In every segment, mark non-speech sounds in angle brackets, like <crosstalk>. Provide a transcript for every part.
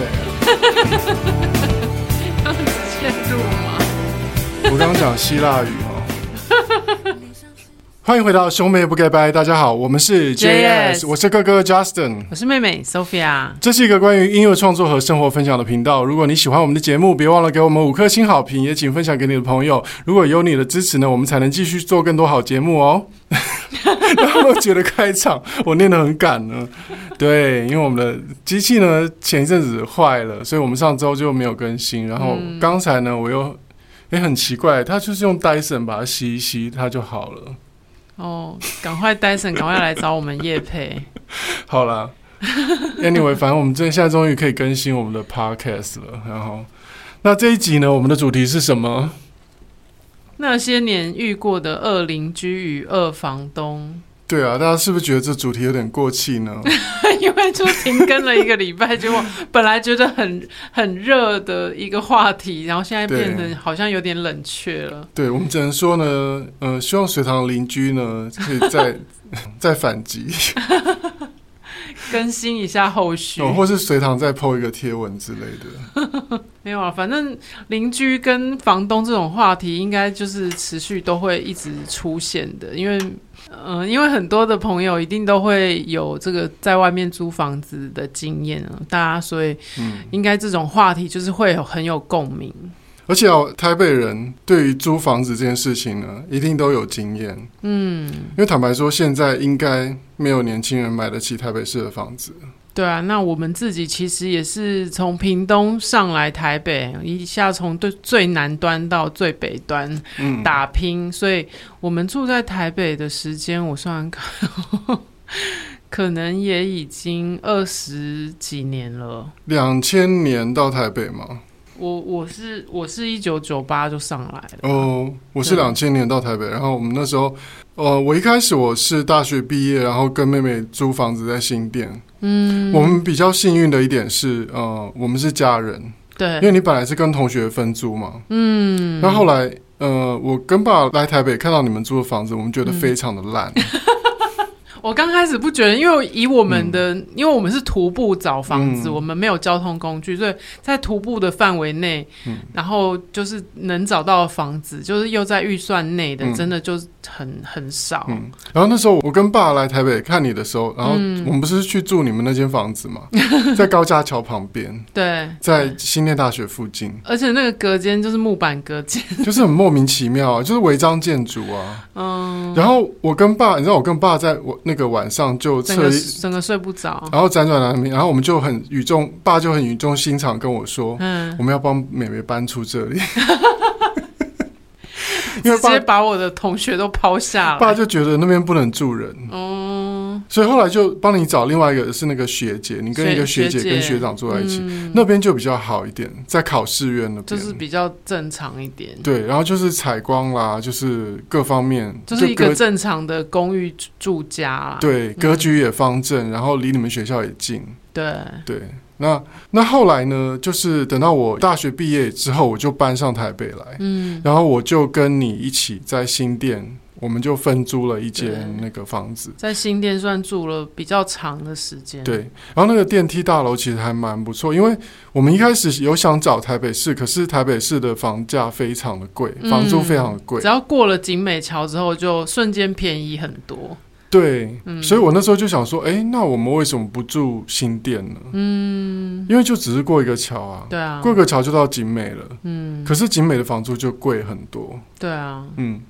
北？我刚刚讲希腊语哦。<laughs> 欢迎回到兄妹不给拜，大家好，我们是 JS，我是哥哥 Justin，我是妹妹 Sophia。这是一个关于音乐创作和生活分享的频道。如果你喜欢我们的节目，别忘了给我们五颗星好评，也请分享给你的朋友。如果有你的支持呢，我们才能继续做更多好节目哦。<laughs> 然后我觉得开场 <laughs> 我念得很赶呢，对，因为我们的机器呢前一阵子坏了，所以我们上周就没有更新。然后刚才呢，我又也很奇怪，它就是用 Dyson 把它吸一吸，它就好了。哦，赶快 Dyson，赶快来找我们叶佩。<laughs> 好啦，Anyway，反正我们这现在终于可以更新我们的 Podcast 了。然后，那这一集呢，我们的主题是什么？那些年遇过的恶邻居与恶房东。对啊，大家是不是觉得这主题有点过气呢？<laughs> 因为就停更了一个礼拜，结 <laughs> 果本来觉得很很热的一个话题，然后现在变成好像有点冷却了。对，我们只能说呢，呃，希望水塘邻居呢可以再 <laughs> 再反击。更新一下后续，哦，或是随堂再 po 一个贴文之类的。<laughs> 没有啊，反正邻居跟房东这种话题，应该就是持续都会一直出现的。因为，嗯、呃，因为很多的朋友一定都会有这个在外面租房子的经验啊，大家所以，应该这种话题就是会有很有共鸣。而且哦，台北人对于租房子这件事情呢，一定都有经验。嗯，因为坦白说，现在应该没有年轻人买得起台北市的房子。对啊，那我们自己其实也是从屏东上来台北，一下从最最南端到最北端打拼，嗯，所以我们住在台北的时间，我算看，<laughs> 可能也已经二十几年了。两千年到台北吗？我我是我是一九九八就上来了。哦，我是两千年到台北，然后我们那时候，呃，我一开始我是大学毕业，然后跟妹妹租房子在新店。嗯，我们比较幸运的一点是，呃，我们是家人，对，因为你本来是跟同学分租嘛，嗯，那后来，呃，我跟爸来台北看到你们租的房子，我们觉得非常的烂。嗯我刚开始不觉得，因为以我们的，嗯、因为我们是徒步找房子，嗯，我们没有交通工具，所以在徒步的范围内，嗯，然后就是能找到的房子，就是又在预算内的，嗯，真的就是很很少，嗯。然后那时候我跟爸来台北看你的时候，然后我们不是去住你们那间房子吗？嗯、<laughs> 在高架桥旁边，对，在新店大学附近，而且那个隔间就是木板隔间，<laughs> 就是很莫名其妙啊，就是违章建筑啊。嗯，然后我跟爸，你知道我跟爸在我。那个晚上就整个整个睡不着，然后辗转难眠，然后我们就很语重，爸就很语重心长跟我说：“嗯，我们要帮妹妹搬出这里。<laughs> ”因为直接把我的同学都抛下了，爸就觉得那边不能住人。嗯。所以后来就帮你找另外一个是那个学姐，你跟一个学姐跟学长住在一起，嗯、那边就比较好一点，在考试院那边就是比较正常一点。对，然后就是采光啦，就是各方面就是一个正常的公寓住家啦。对，格局也方正，然后离你们学校也近。对对，那那后来呢？就是等到我大学毕业之后，我就搬上台北来，嗯，然后我就跟你一起在新店。我们就分租了一间那个房子，在新店算住了比较长的时间。对，然后那个电梯大楼其实还蛮不错，因为我们一开始有想找台北市，可是台北市的房价非常的贵，房租非常的贵。只要过了景美桥之后，就瞬间便宜很多。对，所以我那时候就想说，哎，那我们为什么不住新店呢？嗯，因为就只是过一个桥啊，对啊，过个桥就到景美了。嗯，可是景美的房租就贵很多。对啊，嗯。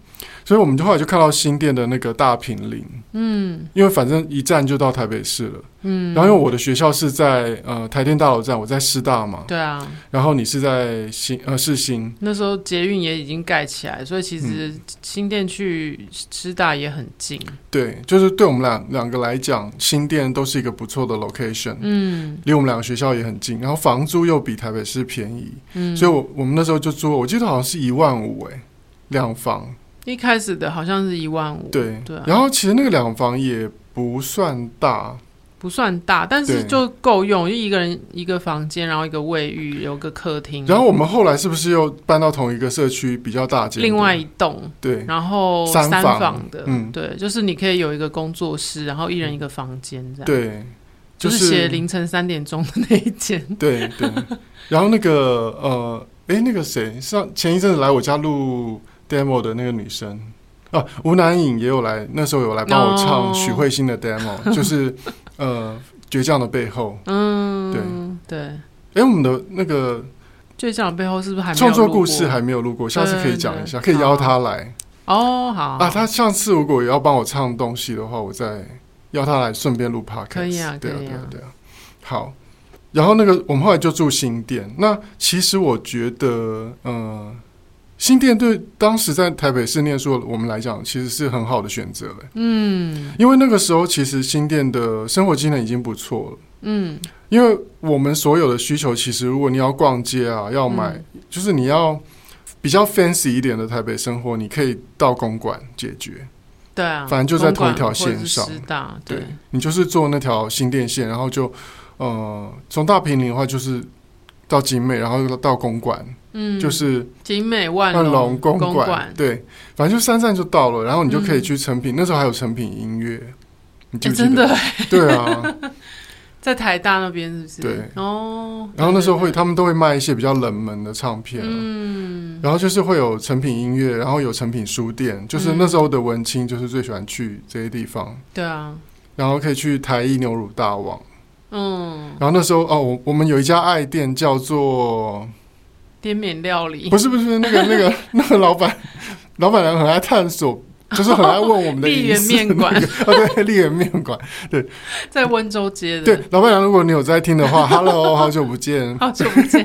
所以我们就后来就看到新店的那个大平林，嗯，因为反正一站就到台北市了，嗯，然后因为我的学校是在呃台电大楼站，我在师大嘛，对啊，然后你是在新呃市新，那时候捷运也已经盖起来，所以其实新店去师大也很近，嗯，对，就是对我们两两个来讲，新店都是一个不错的 location，嗯，离我们两个学校也很近，然后房租又比台北市便宜，嗯，所以我我们那时候就租，我记得好像是一万五哎，两房。一开始的好像是一万五，对对、啊，然后其实那个两房也不算大，不算大，但是就够用，就一个人一个房间，然后一个卫浴，有个客厅。然后我们后来是不是又搬到同一个社区比较大间？另外一栋，对，然后三房的，嗯，对，就是你可以有一个工作室，然后一人一个房间这样。对，就是写凌晨三点钟的那一间。<laughs> 对对。然后那个呃，哎，那个谁上前一阵子来我家录 demo 的那个女生啊，吴南颖也有来，那时候有来帮我唱许慧欣的 demo，<laughs> oh. 就是呃，倔强的背后。嗯，对对。哎，我们的那个倔强的背后是不是还没创作故事还没有录过？下次可以讲一下，可以邀他来。哦，好啊，他上次如果也要帮我唱东西的话，我再邀他来顺便录 podcast。可以啊，对啊，对啊，对啊。好，然后那个我们后来就住新店。那其实我觉得，呃，新店对当时在台北市念书我们来讲，其实是很好的选择了。嗯，因为那个时候其实新店的生活机能已经不错了。嗯，因为我们所有的需求，其实如果你要逛街啊，要买，嗯、就是你要。比较 fancy 一点的台北生活，你可以到公馆解决。对啊，反正就在同一条线上。对，对你就是坐那条新店线，然后就呃，从大坪林的话就是到景美，然后到公馆。嗯，就是景美万隆公馆。对，反正就三站就到了，然后你就可以去成品。嗯、那时候还有成品音乐，你记不记得？欸、真的？对啊。<laughs> 在台大那边是不是？对哦，然后那时候会，他们都会卖一些比较冷门的唱片，嗯，然后就是会有成品音乐，然后有成品书店，就是那时候的文青就是最喜欢去这些地方，对啊，然后可以去台一牛乳大王，嗯，然后那时候哦，我我们有一家爱店叫做滇缅料理，不是不是那个 <laughs> 那个那个老板，老板娘很爱探索。就是很爱问我们的 <laughs> 丽园面馆 <laughs> 哦，对，丽园面馆，对，在温州街的。对，老板娘，如果你有在听的话，Hello，好久不见，好久不见。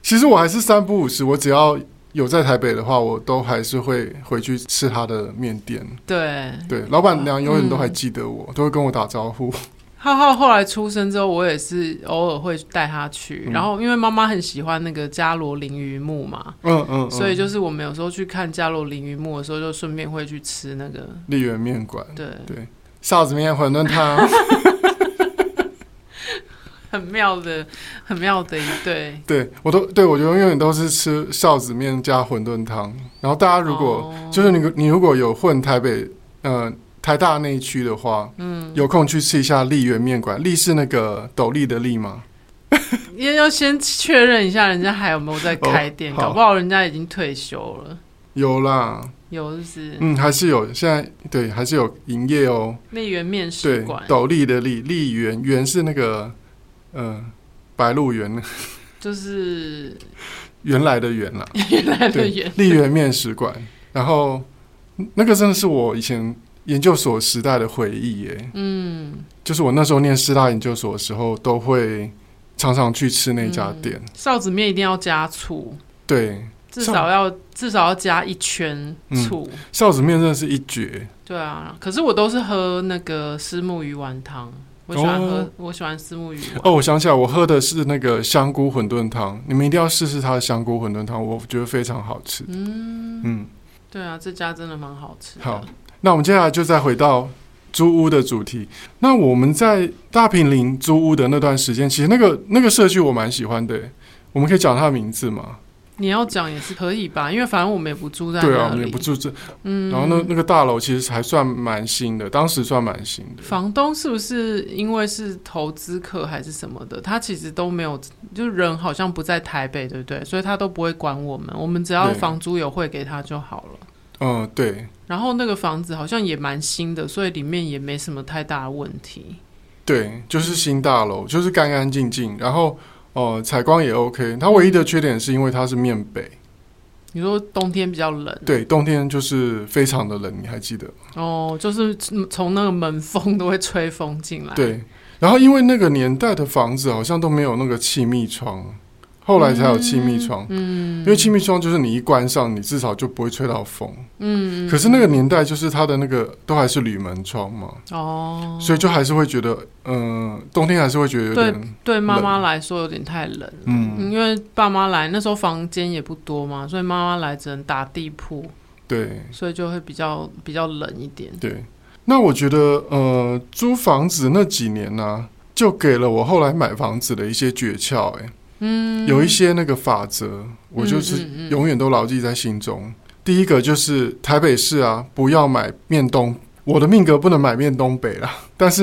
其实我还是三不五时，我只要有在台北的话，我都还是会回去吃他的面店。对，对，老板娘永远都还记得我，嗯、都会跟我打招呼。浩浩后来出生之后，我也是偶尔会带他去。嗯、然后因为妈妈很喜欢那个嘉罗凌云木嘛，嗯嗯，嗯，所以就是我们有时候去看嘉罗凌云木的时候，就顺便会去吃那个丽园面馆。对对，臊子面、馄饨汤，<laughs> 很妙的，很妙的一对。对我都对我觉得永远都是吃臊子面加馄饨汤。然后大家如果、哦、就是你你如果有混台北，嗯、呃。台大那一区的话，嗯，有空去吃一下丽园面馆。丽是那个斗笠的笠吗？<laughs> 也要先确认一下，人家还有没有在开店？哦、搞不好人家已经退休了。有啦，有就是，嗯，还是有。现在对，还是有营业哦。丽园面食馆，斗笠的笠，丽园园是那个，嗯、呃，白鹿原，就是 <laughs> 原来的原啦。<laughs> 原来的原，丽园面食馆。然后那个真的是我以前。研究所时代的回忆，耶，嗯，就是我那时候念师大研究所的时候，都会常常去吃那家店。臊子面一定要加醋，对，至少要至少要加一圈醋。臊子面真的是一绝。对啊，可是我都是喝那个虱目鱼丸汤，我喜欢喝，我喜欢虱目鱼丸。哦，我想起来，我喝的是那个香菇馄饨汤，你们一定要试试它的香菇馄饨汤，我觉得非常好吃。嗯嗯，对啊，这家真的蛮好吃。好。那我们接下来就再回到租屋的主题。那我们在大坪林租屋的那段时间，其实那个那个社区我蛮喜欢的。我们可以讲它的名字吗？你要讲也是可以吧，因为反正我们也不住在那里。对啊，我们也不住这。嗯。然后那那个大楼其实还算蛮新的，当时算蛮新的。房东是不是因为是投资客还是什么的？他其实都没有，就人好像不在台北，对不对？所以他都不会管我们，我们只要房租有汇给他就好了。嗯，对。然后那个房子好像也蛮新的，所以里面也没什么太大的问题。对，就是新大楼，就是干干净净。然后哦，采光也 OK。它唯一的缺点是因为它是面北。你说冬天比较冷？对，冬天就是非常的冷，你还记得？哦，就是从那个门缝都会吹风进来。对，然后因为那个年代的房子好像都没有那个气密窗。后来才有气密窗，嗯，因为气密窗就是你一关上，你至少就不会吹到风，嗯。可是那个年代就是它的那个都还是铝门窗嘛，哦，所以就还是会觉得，嗯，冬天还是会觉得有点对对妈妈来说有点太冷，嗯，因为爸妈来那时候房间也不多嘛，所以妈妈来只能打地铺，对，所以就会比较比较冷一点。对，那我觉得，呃，租房子那几年呢，啊，就给了我后来买房子的一些诀窍，哎。嗯，有一些那个法则，我就是永远都牢记在心中。嗯嗯嗯。第一个就是台北市啊，不要买面东我的命格不能买面东北啦，<laughs> 但是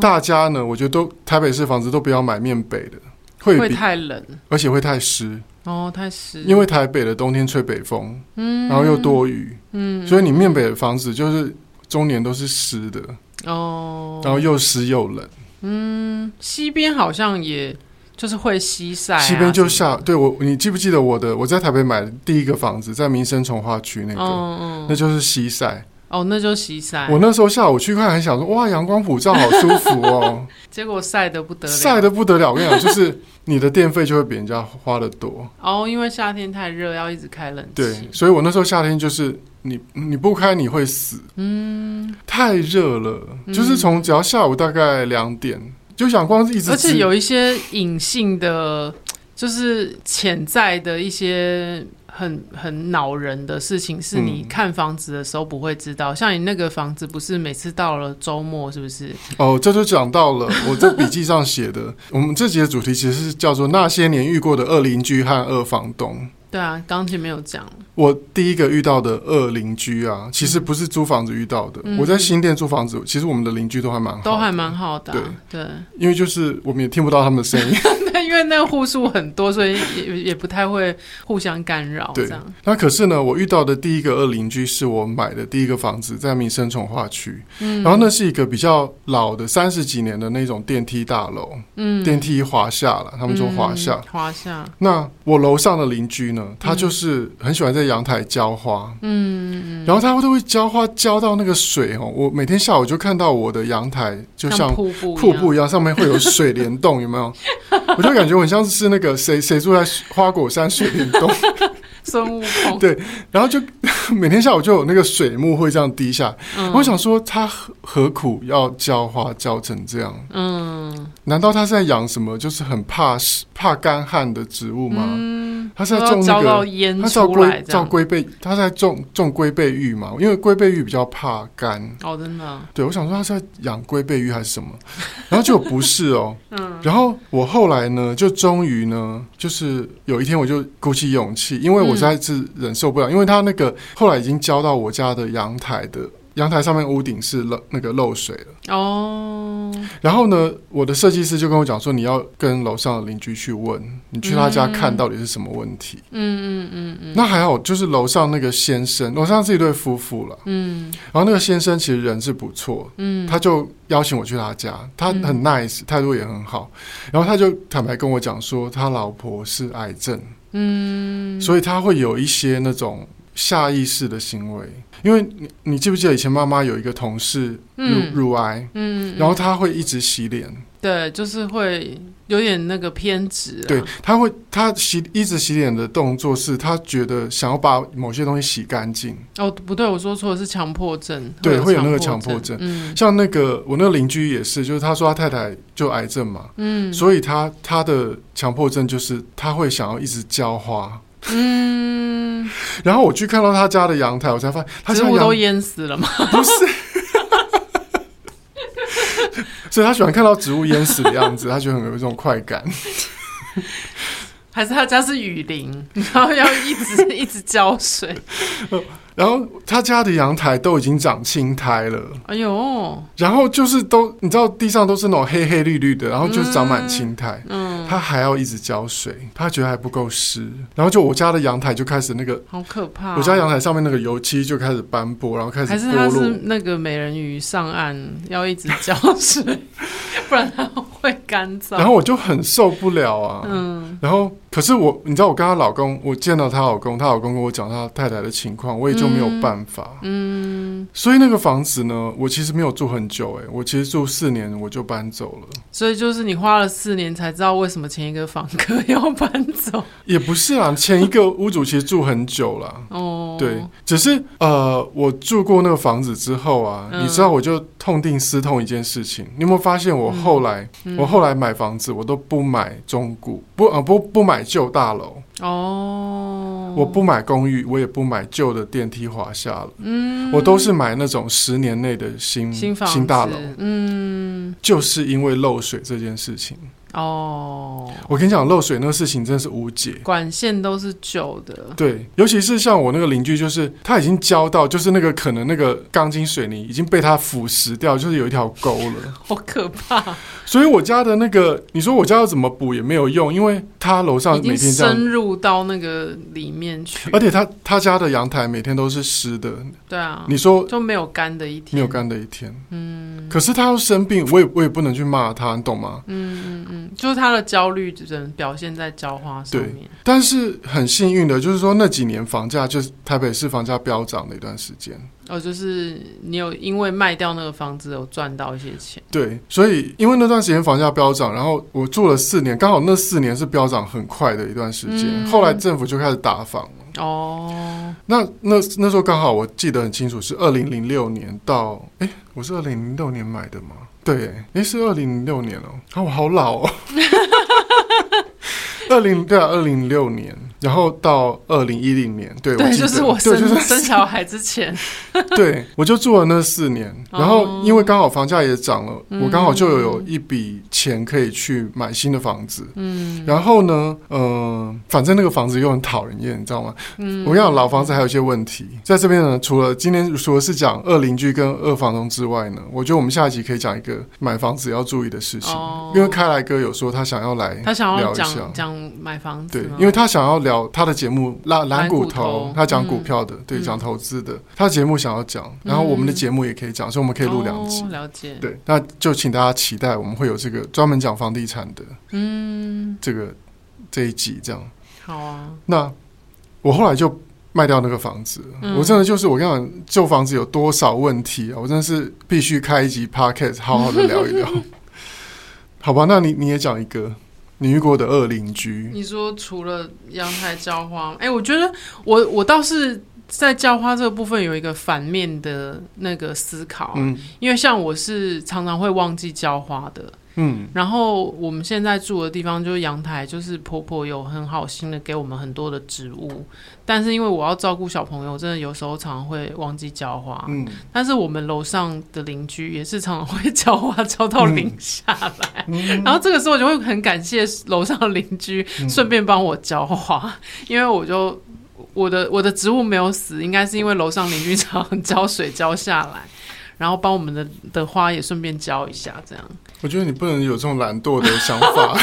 大家呢，我觉得都台北市房子都不要买面北的，会会太冷，而且会太湿。哦，太湿。因为台北的冬天吹北风，嗯，然后又多雨，嗯，所以你面北的房子就是中年都是湿的。哦，然后又湿又冷。嗯，西边好像也就是会西晒，啊，西边就下。对我，你记不记得我的？我在台北买的第一个房子，在民生重划区那个，嗯，那就是西晒。哦，那就西晒。我那时候下午去看，还想说，哇，阳光普照，好舒服哦。<laughs> 结果晒得不得了，晒得不得了。我跟你讲，就是你的电费就会比人家花的多。哦，因为夏天太热，要一直开冷气。对，所以我那时候夏天就是你你不开你会死。嗯，太热了，就是从只要下午大概两点，就想光是一直。而且有一些隐性的，就是潜在的一些。很很恼人的事情是你看房子的时候不会知道，嗯、像你那个房子不是每次到了周末是不是？哦，这就讲到了 <laughs> 我在笔记上写的，我们这集的主题其实是叫做那些年遇过的恶邻居和二房东。对啊，刚前没有讲。我第一个遇到的恶邻居啊，其实不是租房子遇到的。嗯、我在新店租房子，其实我们的邻居都还蛮好，都还蛮好的、啊。对对，因为就是我们也听不到他们的声音。<laughs> 因为那个户数很多，所以也也不太会互相干扰。对，那可是呢，我遇到的第一个恶邻居是我买的第一个房子，在民生重化区。嗯，然后那是一个比较老的三十几年的那种电梯大楼。嗯，电梯华厦了，他们说华厦。华厦。那我楼上的邻居呢，他就是很喜欢在阳台浇花。嗯，然后他都会浇花浇到那个水哦，我每天下午就看到我的阳台就像瀑布一样，上面会有水帘洞，有没有？<laughs> 我就感觉我很像是那个谁谁住在花果山水帘洞，<laughs> 孙悟空。对，然后就 <laughs> 每天下午就有那个水幕会这样滴下。嗯，我想说他何何苦要浇花浇成这样？嗯，难道他是在养什么？就是很怕怕干旱的植物吗？嗯，他是在种那个，他叫龟叫龟背，他在种种龟背芋嘛？因为龟背芋比较怕干。哦，真的。对，我想说他是在养龟背芋还是什么？然后就不是哦。<laughs> 嗯，然后我后来呢，就终于呢，就是有一天我就鼓起勇气，因为我实在是忍受不了，嗯、因为他那个后来已经浇到我家的阳台的。阳台上面屋顶是漏那个漏水了哦，然后呢，我的设计师就跟我讲说，你要跟楼上的邻居去问，你去他家看到底是什么问题。嗯嗯嗯嗯。那还好，就是楼上那个先生，楼上是一对夫妇了。嗯。然后那个先生其实人是不错，嗯，他就邀请我去他家，他很 nice，态度也很好。然后他就坦白跟我讲说，他老婆是癌症，嗯，所以他会有一些那种。下意识的行为，因为你你记不记得以前妈妈有一个同事乳、嗯、乳癌，嗯，然后她会一直洗脸，对，就是会有点那个偏执、啊，对，她会她洗一直洗脸的动作是她觉得想要把某些东西洗干净。哦，不对，我说错了，是强迫症，对，会有那个强迫症，嗯，像那个我那个邻居也是，就是他说他太太就癌症嘛，嗯，所以他他的强迫症就是他会想要一直浇花。嗯，然后我去看到他家的阳台，我才发现他植物都淹死了吗？不是，<laughs> 所以他喜欢看到植物淹死的样子，他就很有一种快感。还是他家是雨林，然后要一直 <laughs> 一直浇水。<laughs> 然后他家的阳台都已经长青苔了，哎呦！然后就是都你知道地上都是那种黑黑绿绿的，然后就是长满青苔。嗯，他还要一直浇水，他觉得还不够湿。然后就我家的阳台就开始那个好可怕，我家阳台上面那个油漆就开始斑驳，然后开始还是他是那个美人鱼上岸要一直浇水，<laughs> 不然它会干燥。然后我就很受不了啊，嗯，然后。可是我，你知道，我跟她老公，我见到她老公，她老公跟我讲她太太的情况，我也就没有办法。嗯，嗯，所以那个房子呢，我其实没有住很久，欸，哎，我其实住四年我就搬走了。所以就是你花了四年才知道为什么前一个房客 <laughs> 要搬走？也不是啊，前一个屋主其实住很久了。哦，对，只是呃，我住过那个房子之后啊，嗯，你知道，我就痛定思痛一件事情，你有没有发现我后来，嗯，我后来买房子，我都不买中古，不啊，不不买。旧大楼。哦，我不买公寓，我也不买旧的电梯华厦了。嗯，我都是买那种十年内的新新房新大楼。嗯，就是因为漏水这件事情哦，我跟你讲，漏水那个事情真的是无解，管线都是旧的。对，尤其是像我那个邻居，就是他已经浇到，就是那个可能那个钢筋水泥已经被他腐蚀掉，就是有一条沟了，<laughs> 好可怕。所以我家的那个，你说我家要怎么补也没有用，因为他楼上每天这样深入到那个里面去，而且他他家的阳台每天都是湿的。对啊，你说就没有干的一天，没有干的一天。嗯，可是他要生病，我也我也不能去骂他，你懂吗？嗯嗯嗯，就是他的焦虑只能表现在浇花上面。对，但是很幸运的，就是说那几年房价就是台北市房价飙涨的一段时间。哦，就是你有因为卖掉那个房子有赚到一些钱。对，所以因为那段时间房价飙涨，然后我住了四年，刚好那四年是飙涨很快的一段时间。嗯、后来政府就开始打房了。哦，那那那时候刚好我记得很清楚，是二零零六年到，哎，我是二零零六年买的吗？对，哎，是二零零六年哦，啊，我好老哦。<laughs> 二零对啊，二零零六年，然后到二零一零年，对，对，我就是我生对、就是、生小孩之前，<laughs> 对，我就住了那四年，然后因为刚好房价也涨了，嗯、我刚好就有一笔钱可以去买新的房子，嗯，然后呢，嗯、呃，反正那个房子又很讨人厌，你知道吗？嗯，我跟你讲，老房子还有一些问题，在这边呢，除了今天除了是讲二邻居跟二房东之外呢，我觉得我们下一集可以讲一个买房子要注意的事情，哦、因为开来哥有说他想要来，他想要讲讲。买房子，对，因为他想要聊他的节目《蓝蓝骨头》，他讲股票的，嗯、对，讲投资的，嗯、他的节目想要讲，然后我们的节目也可以讲，所以我们可以录两集。哦，了解。对，那就请大家期待，我们会有这个专门讲房地产的，嗯，这个这一集这样。好啊。那我后来就卖掉那个房子，嗯、我真的就是我跟你讲，旧房子有多少问题啊？我真的是必须开一集 Podcast，好好的聊一聊。<laughs> 好吧，那你你也讲一个。你遇过的恶邻居？你说除了阳台浇花，哎、欸，我觉得我我倒是在浇花这个部分有一个反面的那个思考，嗯，因为像我是常常会忘记浇花的。嗯，然后我们现在住的地方就是阳台，就是婆婆有很好心的给我们很多的植物，但是因为我要照顾小朋友，真的有时候常常会忘记浇花。嗯，但是我们楼上的邻居也是常常会浇花浇到淋下来，嗯、然后这个时候我就会很感谢楼上的邻居，顺便帮我浇花，因为我就我的我的植物没有死，应该是因为楼上邻居常常浇水浇下来。然后帮我们的的花也顺便浇一下，这样。我觉得你不能有这种懒惰的想法。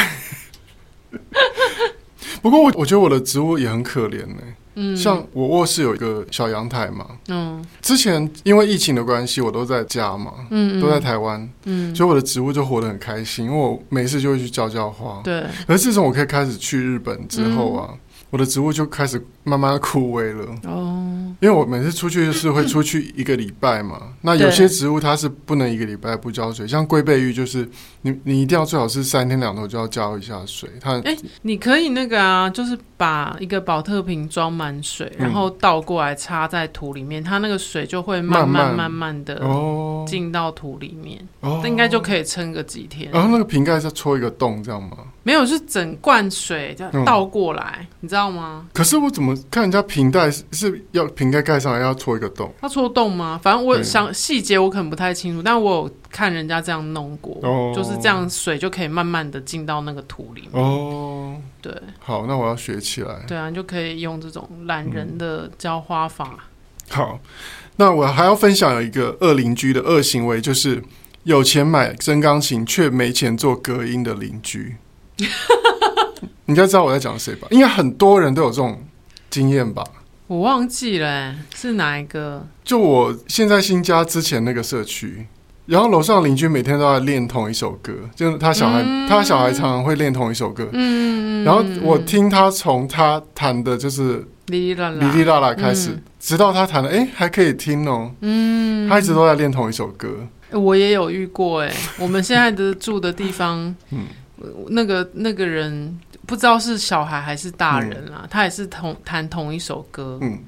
<laughs> 不过我我觉得我的植物也很可怜呢。嗯，像我卧室有一个小阳台嘛。嗯。之前因为疫情的关系，我都在家嘛。嗯，嗯。都在台湾。嗯。所以我的植物就活得很开心，因为我没事就会去浇浇花。对。而自从我可以开始去日本之后啊。嗯我的植物就开始慢慢枯萎了哦，因为我每次出去就是会出去一个礼拜嘛。<clears throat> 那有些植物它是不能一个礼拜不浇水，像龟背芋就是你你一定要最好是三天两头就要浇一下水。它哎，你可以那个啊，就是把一个保特瓶装满水，然后倒过来插在土里面，它那个水就会慢慢慢慢的哦进到土里面，哦，应该就可以撑个几天。然后那个瓶盖是戳一个洞这样吗？没有，是整罐水这样倒过来，你知道吗？可是我怎么看人家瓶盖是要瓶盖盖上来要戳一个洞？要戳洞吗？反正我想细节我可能不太清楚，但我有看人家这样弄过，就是这样水就可以慢慢的进到那个土里面。哦，对，好，那我要学起来。对啊，你就可以用这种懒人的浇花法。好，那我还要分享有一个恶邻居的恶行为，就是有钱买真钢琴却没钱做隔音的邻居。<laughs> 你应该知道我在讲谁吧？应该很多人都有这种经验吧？我忘记了，是哪一个？就我现在新家之前那个社区，然后楼上邻居每天都在练同一首歌，就是他小孩，嗯、他小孩常常会练同一首歌。嗯，然后我听他从他弹的就是哩哩啦啦哩哩啦啦开始，嗯、直到他弹的哎还可以听哦。嗯，他一直都在练同一首歌。我也有遇过哎，我们现在的住的地方，<laughs> 嗯。那个那个人不知道是小孩还是大人啊，嗯、他也是同弹同一首歌。嗯，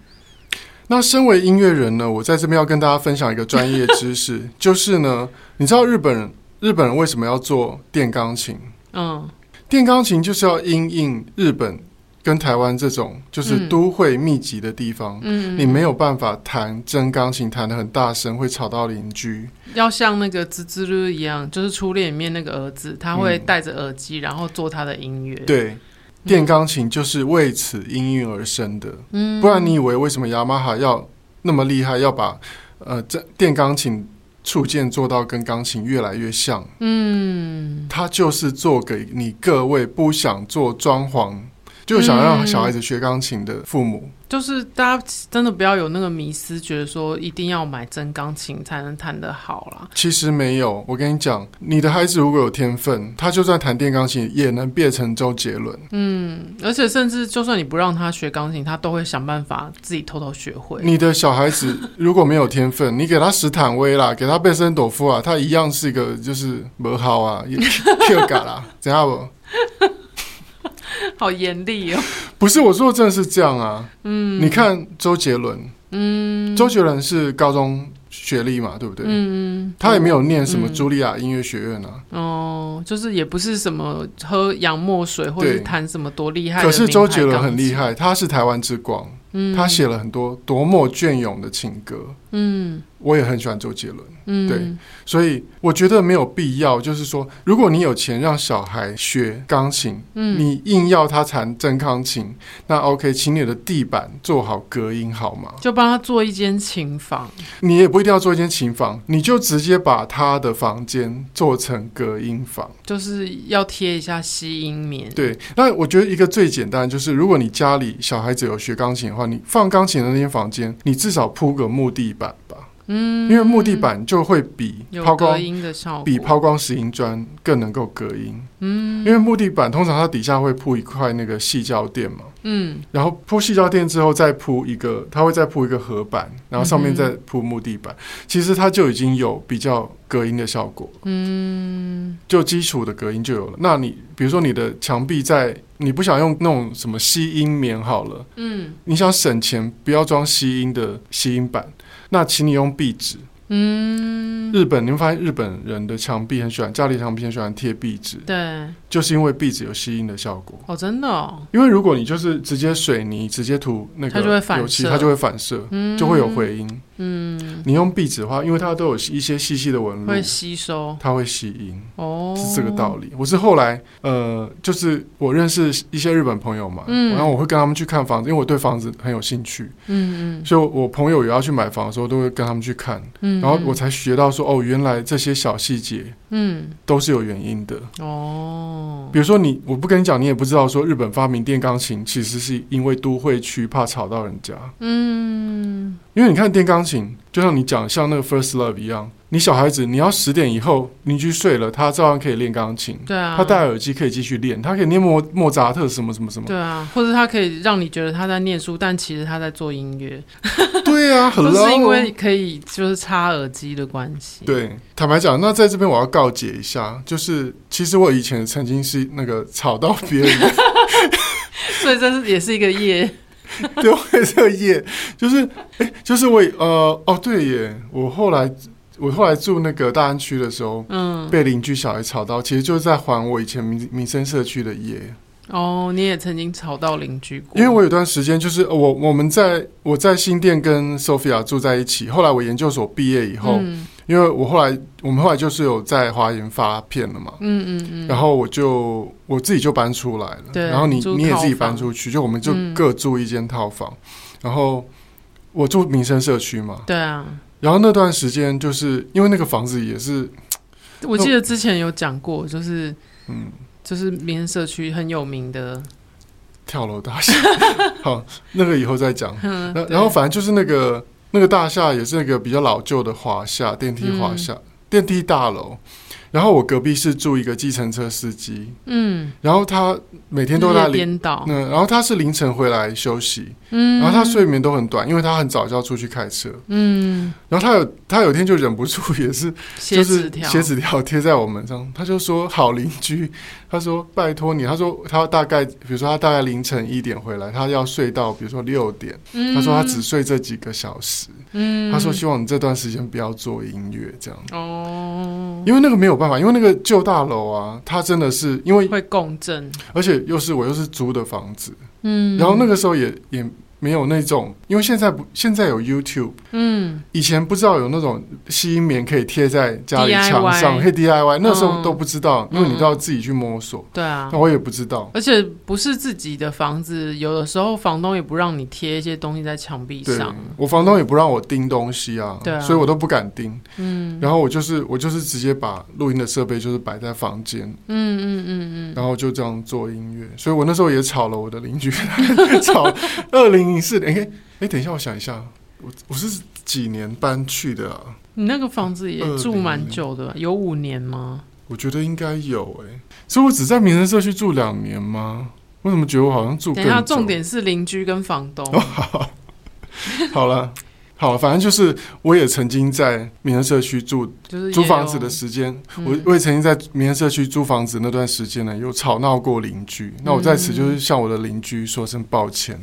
那身为音乐人呢，我在这边要跟大家分享一个专业知识，<laughs> 就是呢，你知道日本人日本人为什么要做电钢琴？嗯，电钢琴就是要因应日本跟台湾这种就是都会密集的地方，嗯，你没有办法弹真钢琴弹的很大声，会吵到邻居。要像那个吱吱噜一样，就是初恋里面那个儿子，他会戴着耳机，然后做他的音乐。对，电钢琴就是为此应运而生的。嗯，不然你以为为什么雅马哈要那么厉害，要把呃这电钢琴触键做到跟钢琴越来越像？嗯，他就是做给你各位不想做装潢。就想让小孩子学钢琴的父母，嗯，就是大家真的不要有那个迷思，觉得说一定要买真钢琴才能弹得好啦。其实没有，我跟你讲，你的孩子如果有天分，他就算弹电钢琴也能变成周杰伦。嗯，而且甚至就算你不让他学钢琴，他都会想办法自己偷偷学会。你的小孩子如果没有天分，你给他史坦威啦，给他贝森朵夫啊，他一样是一个就是 <laughs> 魔号啊，也 <laughs> 跳嘎啦，怎样不？<laughs> 好严厉哦！<laughs> 不是我说的，真的是这样啊。嗯，你看周杰伦，嗯，周杰伦是高中学历嘛，对不对？嗯，他也没有念什么茱莉亚音乐学院啊。哦，就是也不是什么喝洋墨水或者弹什么多厉害。可是周杰伦很厉害，他是台湾之光。嗯，他写了很多多么隽永的情歌。嗯。我也很喜欢周杰伦，嗯，对，所以我觉得没有必要，就是说，如果你有钱让小孩学钢琴，嗯，你硬要他弹真钢琴，那 OK，请你的地板做好隔音好吗？就帮他做一间琴房，你也不一定要做一间琴房，你就直接把他的房间做成隔音房，就是要贴一下吸音棉。对，那我觉得一个最简单就是，如果你家里小孩子有学钢琴的话，你放钢琴的那间房间，你至少铺个木地板吧。嗯，因为木地板就会比抛光比抛光石英砖更能够隔音。嗯，因为木地板通常它底下会铺一块那个细胶垫嘛。嗯，然后铺细胶垫之后再铺一个，它会再铺一个合板，然后上面再铺木地板。其实它就已经有比较隔音的效果。嗯，就基础的隔音就有了。那你比如说你的墙壁在你不想用那种什么吸音棉好了。嗯，你想省钱，不要装吸音的吸音板。那请你用壁纸。嗯，日本你会发现日本人的墙壁很喜欢，家里墙壁很喜欢贴壁纸。对，就是因为壁纸有吸音的效果。哦，真的哦。因为如果你就是直接水泥直接涂那个油漆，它就会反射，就会有回音。嗯，你用壁纸的话，因为它都有一些细细的纹路，会吸收，它会吸音。哦，是这个道理。我是后来呃，就是我认识一些日本朋友嘛，嗯，然后我会跟他们去看房子，因为我对房子很有兴趣。嗯嗯，所以我朋友也要去买房的时候，都会跟他们去看。嗯，然后我才学到说，哦，原来这些小细节，嗯，都是有原因的。哦，比如说你，我不跟你讲，你也不知道说日本发明电钢琴，其实是因为都会区怕吵到人家。嗯。因为你看电钢琴，就像你讲像那个 First Love 一样，你小孩子你要十点以后邻居睡了，他照样可以练钢琴。对啊，他戴耳机可以继续练，他可以念莫莫扎特什么什么什么。对啊，或者他可以让你觉得他在念书，但其实他在做音乐。<laughs> 对啊，很 <laughs> 是因为可以就是插耳机的关系。对，坦白讲，那在这边我要告解一下，就是其实我以前曾经是那个吵到别人，<laughs> 所以这是也是一个业。<laughs> 对，我也是业，就是，哎、欸，就是我，呃，哦，对耶，我后来，我后来住那个大安区的时候，嗯，被邻居小孩吵到，其实就是在还我以前民民生社区的业。哦，你也曾经吵到邻居过？因为我有段时间就是我我们在我在新店跟 Sophia 住在一起，后来我研究所毕业以后。嗯因为我后来，我们后来就是有在华研发片了嘛，嗯嗯嗯，然后我就我自己就搬出来了，对，然后你你也自己搬出去，就我们就各住一间套房，嗯、然后我住民生社区嘛，对啊，然后那段时间就是因为那个房子也是，我记得之前有讲过，就是嗯，就是民生社区很有名的。跳楼大厦，<laughs> 好，那个以后再讲，<laughs> 嗯、然后反正就是那个。那个大厦也是那个比较老旧的华夏电梯华夏、嗯、电梯大楼，然后我隔壁是住一个计程车司机，嗯，然后他每天都在颠倒，嗯，然后他是凌晨回来休息，嗯，然后他睡眠都很短，因为他很早就要出去开车，嗯，然后他有他有天就忍不住也是就是写纸条贴在我们上，他就说好邻居。他说：“拜托你。”他说：“他大概，比如说他大概凌晨一点回来，他要睡到比如说六点。嗯、他说他只睡这几个小时。嗯、他说希望你这段时间不要做音乐，这样。哦，因为那个没有办办法，因为那个旧大楼啊，它真的是因为会共振，而且又是我又是租的房子，嗯，然后那个时候也也。没有那种，因为现在不，现在有 YouTube，嗯，以前不知道有那种吸音棉可以贴在家里墙上可以 DIY，那时候嗯都不知道，因为你都要自己去摸索。对啊那，我也不知道。而且不是自己的房子，有的时候房东也不让你贴一些东西在墙壁上。，我房东也不让我钉东西啊，对啊所以我都不敢钉。嗯然后我就是我就是直接把录音的设备就是摆在房间，嗯嗯嗯嗯，然后就这样做音乐。所以我那时候也吵了我的邻居，<laughs> 吵 <laughs> 二零零四年。哎哎，等一下，我想一下，我我是几年搬去的啊？你那个房子也住蛮久的，有五年吗？我觉得应该有哎、所以我只在民生社区住两年吗？为什么觉得我好像住更久？等一下，重点是邻居跟房东。哦、好，好了，好了，反正就是我也曾经在民生社区住，就是租房子的时间，嗯我我也曾经在民生社区租房子那段时间呢，有吵闹过邻居。那我在此就是向我的邻居说声抱歉。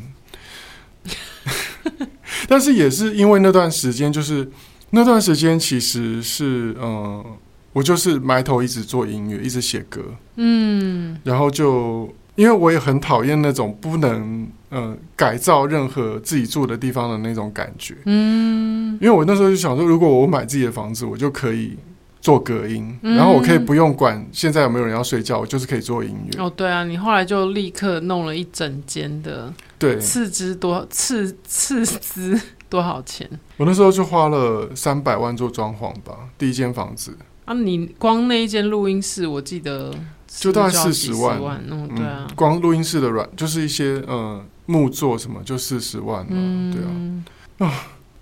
<laughs> 但是也是因为那段时间，就是那段时间其实是嗯、呃，我就是埋头一直做音乐，一直写歌，嗯，然后就因为我也很讨厌那种不能呃改造任何自己住的地方的那种感觉，嗯，因为我那时候就想说，如果我买自己的房子，我就可以做隔音，嗯。然后我可以不用管现在有没有人要睡觉，我就是可以做音乐。哦，对啊，你后来就立刻弄了一整间的，对，斥资多斥斥资多少钱我那时候就花了三百万做装潢吧，第一间房子。啊？你光那一间录音室，我记得就大概是不是要几40万十万，嗯，对啊，光录音室的软就是一些呃木作什么就四十万了，嗯，对啊。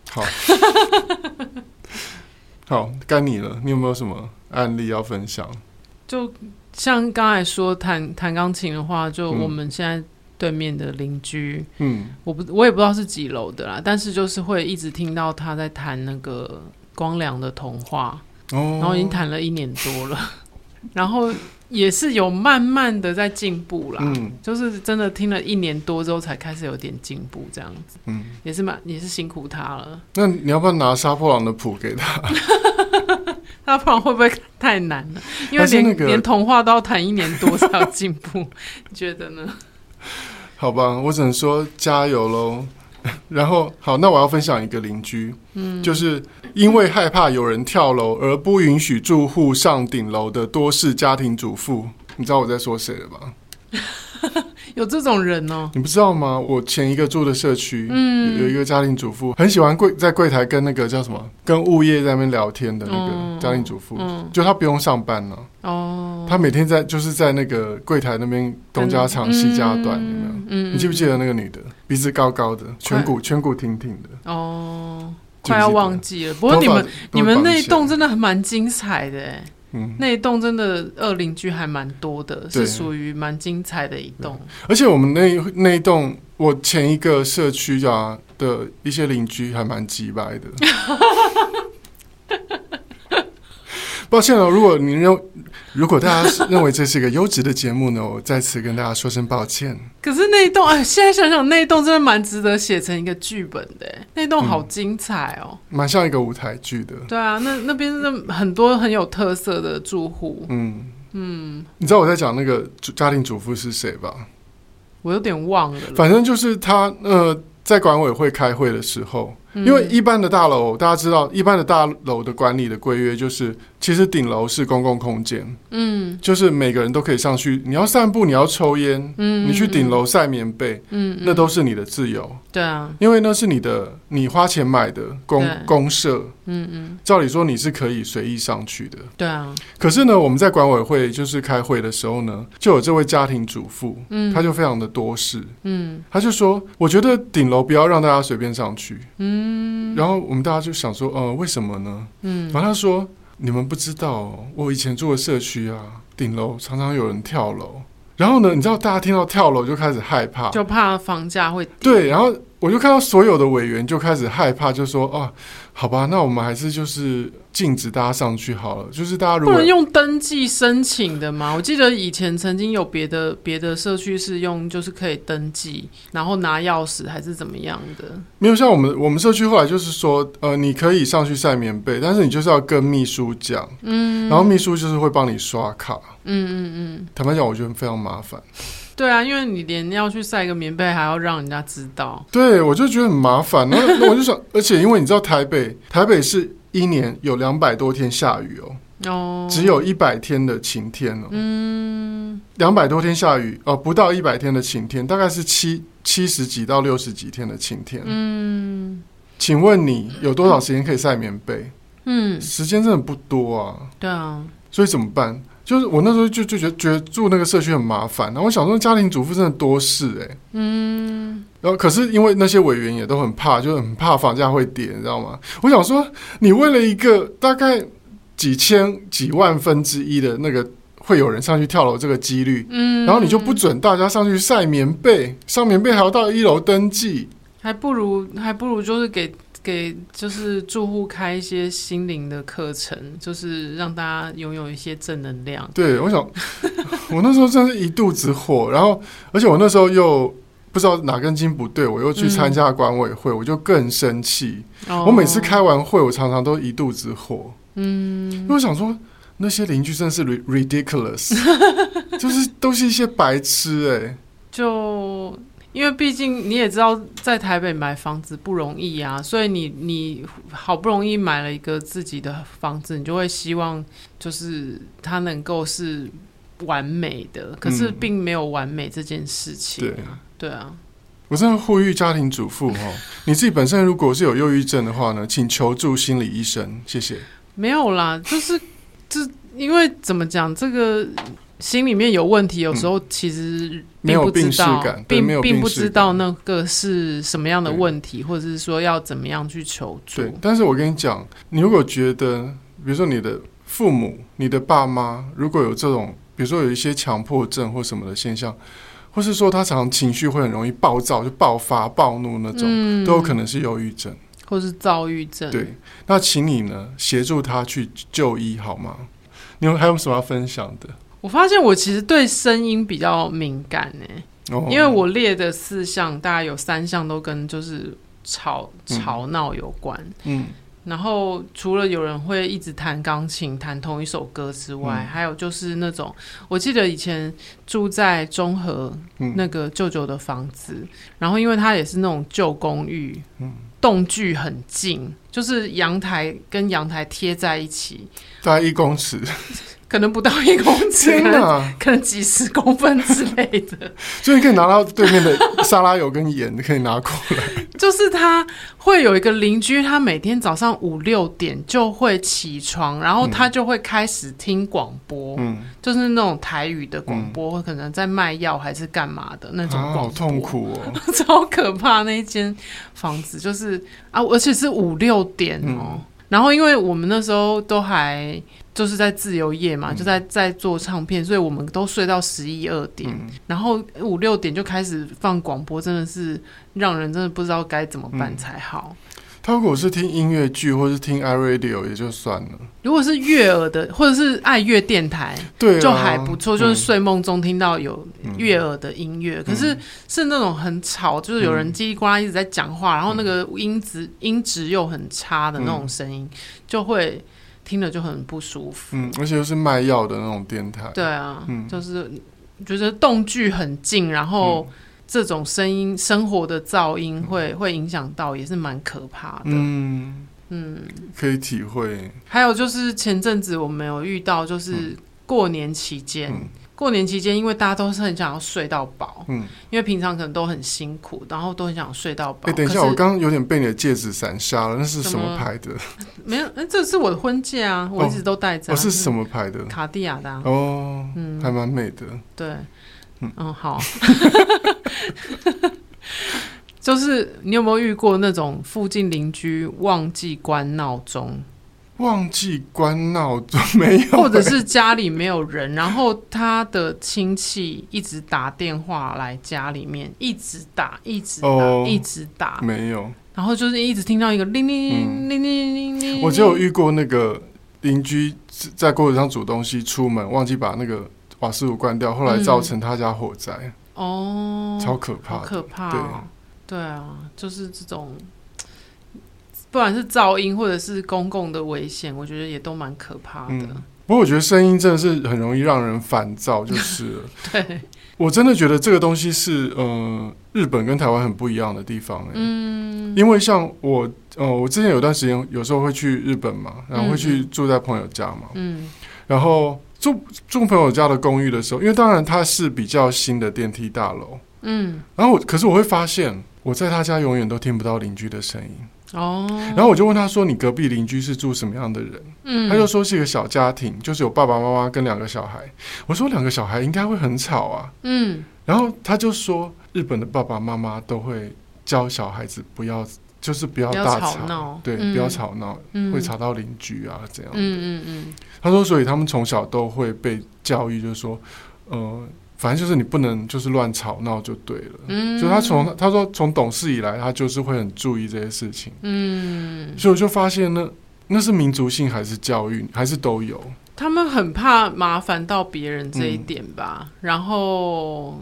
好，<laughs> 好，该你了。你有没有什么案例要分享？就像刚才说弹弹钢琴的话，就嗯我们现在对面的邻居，嗯，我不我也不知道是几楼的啦，但是就是会一直听到他在弹那个光良的童话，哦，然后已经弹了一年多了，<laughs> 然后也是有慢慢的在进步啦，嗯。就是真的听了一年多之后才开始有点进步，这样子嗯，也是蛮也是辛苦他了，那你要不要拿杀破狼的谱给他？<laughs> 他不然会不会太难了？因为连、那个连童话都要弹一年多才有进步，<laughs> 你觉得呢？好吧，我只能说加油喽。<laughs> 然后好，那我要分享一个邻居，嗯，就是因为害怕有人跳楼而不允许住户上顶楼的多事家庭主妇，你知道我在说谁了吧？<laughs> <laughs> 有这种人哦、你不知道吗？我前一个住的社区，嗯。有有一个家庭主妇，很喜欢柜在柜台跟那个叫什么，跟物业在那边聊天的那个家庭主妇，嗯就她不用上班了、哦，她每天在就是在那个柜台那边东家长西家短，有没有？嗯，你记不记得那个女的，鼻子高高的，颧骨颧骨挺挺的？哦，快要忘记了。不过你们你们那一栋真的还蛮精彩的嗯，那一栋真的二邻居还蛮多的，是属于蛮精彩的一栋。而且我们那那一栋，我前一个社区啊的一些邻居还蛮鸡掰的。<laughs> 抱歉了，如果您认如果大家认为这是一个优质的节目呢，我再次跟大家说声抱歉。可是那一栋，哎，现在想想那一栋真的蛮值得写成一个剧本的哎，那栋好精彩哦。蛮像一个舞台剧的。对啊，那那边真的很多很有特色的住户。嗯嗯，你知道我在讲那个主家庭主妇是谁吧？我有点忘了。反正就是他呃，在管委会开会的时候，因为一般的大楼，大家知道，一般的大楼的管理的规约就是，其实顶楼是公共空间，嗯。就是每个人都可以上去。你要散步，你要抽烟，嗯，你去顶楼晒棉被，嗯，嗯，那都是你的自由，对啊，因为那是你的，你花钱买的公公社。嗯嗯，照理说你是可以随意上去的，对啊，可是呢，我们在管委会就是开会的时候呢，就有这位家庭主妇，嗯，他就非常的多事，嗯。他就说，我觉得顶楼不要让大家随便上去。嗯。然后我们大家就想说，呃，为什么呢？嗯，然后他说，你们不知道哦，我以前住的社区啊，顶楼常常有人跳楼。然后呢，你知道大家听到跳楼就开始害怕，就怕房价会。对，然后我就看到所有的委员就开始害怕，就说：“哦，好吧，那我们还是就是禁止大家上去好了。就是大家如果不能用登记申请的吗？我记得以前曾经有别的别的社区是用，就是可以登记，然后拿钥匙还是怎么样的？没有像我们我们社区后来就是说，呃，你可以上去晒棉被，但是你就是要跟秘书讲，嗯，然后秘书就是会帮你刷卡，嗯嗯嗯。坦白讲，我觉得非常麻烦。”对啊，因为你连要去晒个棉被，还要让人家知道。对，我就觉得很麻烦。那那我就想，而且因为你知道台北，台北是一年有两百多天下雨哦，哦，只有一百天的晴天哦。嗯，两百多天下雨哦，不到一百天的晴天，大概是七七十几到六十几天的晴天。嗯，请问你有多少时间可以晒棉被？嗯，时间真的不多啊。对啊，所以怎么办？就是我那时候就就觉得觉得住那个社区很麻烦，然后我想说家庭主妇真的多事哎、欸，嗯，然后可是因为那些委员也都很怕，就很怕房价会跌，你知道吗？我想说，你为了一个大概几千几万分之一的那个会有人上去跳楼这个几率，嗯，然后你就不准大家上去晒棉被，上棉被还要到一楼登记，还不如还不如就是给。给就是住户开一些心灵的课程，就是让大家拥有一些正能量。对，我想，<laughs> 我那时候真是一肚子火，然后而且我那时候又不知道哪根筋不对，我又去参加管委会，嗯、我就更生气。哦、我每次开完会，我常常都一肚子火。嗯，因为我想说那些邻居真的是 ridiculous，<laughs> 就是都是一些白痴哎、欸，就。因为毕竟你也知道，在台北买房子不容易啊，所以你你好不容易买了一个自己的房子，你就会希望就是它能够是完美的，可是并没有完美这件事情。对、啊、对啊，我真的呼吁家庭主妇哦，你自己本身如果是有忧郁症的话呢，请求助心理医生，谢谢。没有啦，就是这因为怎么讲这个。心里面有问题，有时候其实并不知道，并并不知道那个是什么样的问题，或者是说要怎么样去求助。对，但是我跟你讲，你如果觉得，比如说你的父母、你的爸妈，如果有这种，比如说有一些强迫症或什么的现象，或是说他常常情绪会很容易暴躁、就爆发、暴怒那种，嗯、都有可能是忧郁症，或是躁郁症。对，那请你呢协助他去就医好吗？你有还有什么要分享的？我发现我其实对声音比较敏感呢，因为我列的四项大概有三项都跟就是吵吵闹有关。嗯，然后除了有人会一直弹钢琴弹同一首歌之外，还有就是那种我记得以前住在中和那个舅舅的房子，然后因为他也是那种旧公寓，嗯，栋距很近，就是阳台跟阳台贴在一起，大概一公尺。<laughs> 可能不到一公尺，可能可能几十公分之类的。<laughs> 所以你可以拿到对面的沙拉油跟盐，你可以拿过来。<laughs> 就是他会有一个邻居，他每天早上五六点就会起床，然后他就会开始听广播，嗯，就是那种台语的广播，嗯、可能在卖药还是干嘛的那种广播。啊、好痛苦哦，<laughs> 超可怕！那一间房子就是啊，而且是五六点哦。嗯、然后因为我们那时候都还。就是在自由业嘛，嗯、就在在做唱片，所以我们都睡到十一二点，嗯、然后五六点就开始放广播，真的是让人真的不知道该怎么办才好。他如果是听音乐剧或是听 iRadio 也就算了，如果是悦耳的或者是爱乐电台，对、啊，就还不错，就是睡梦中听到有悦耳的音乐。嗯、可是是那种很吵，就是有人叽里呱啦一直在讲话，嗯、然后那个音质音质又很差的那种声音，嗯、就会。听了就很不舒服，嗯，而且又是卖药的那种电台，对啊，嗯，就是觉得动距很近，然后这种声音、生活的噪音会会影响到，也是蛮可怕的，嗯。嗯，可以体会。还有就是前阵子我们有遇到，就是过年期间。过年期间，因为大家都是很想要睡到饱，嗯，因为平常可能都很辛苦，然后都很想睡到饱。哎，等一下，我刚刚有点被你的戒指闪瞎了，那是什么牌的？没有，哎，这是我的婚戒啊，我一直都戴着。我是什么牌的？卡地亚的。哦，嗯，还蛮美的。对，嗯，好。<laughs> 就是你有没有遇过那种附近邻居忘记关闹钟？忘记关闹钟没有，或者是家里没有人，然后他的亲戚一直打电话来家里面，一直打，一直打，哦、一直打，没有。然后就是一直听到一个铃铃铃铃铃铃，我就有遇过那个邻居在锅子上煮东西，出门忘记把那个瓦斯炉关掉，后来造成他家火灾。哦、嗯，超可怕，可怕、哦。对，对啊，就是这种。不管是噪音或者是公共的危险，我觉得也都蛮可怕的。嗯、不过我觉得声音真的是很容易让人烦躁，就是了。<laughs> 对，我真的觉得这个东西是呃，日本跟台湾很不一样的地方。嗯，因为像我呃，我之前有段时间有时候会去日本嘛，然后会去住在朋友家嘛。嗯，然后住住朋友家的公寓的时候，因为当然它是比较新的电梯大楼。嗯，然后我可是我会发现我在他家永远都听不到邻居的声音。哦，然后我就问他说：“你隔壁邻居是住什么样的人？”嗯，他就说是一个小家庭，就是有爸爸妈妈跟两个小孩。我说两个小孩应该会很吵啊。嗯，然后他就说日本的爸爸妈妈都会教小孩子不要，就是不要大吵，闹对，嗯、不要吵闹，嗯、会吵到邻居啊这样。嗯嗯嗯，他说，所以他们从小都会被教育，就是说，呃。反正就是你不能就是乱吵闹就对了。嗯，就他从他说从懂事以来，他就是会很注意这些事情。嗯，所以我就发现呢，那是民族性还是教育还是都有？他们很怕麻烦到别人这一点吧。嗯，然后。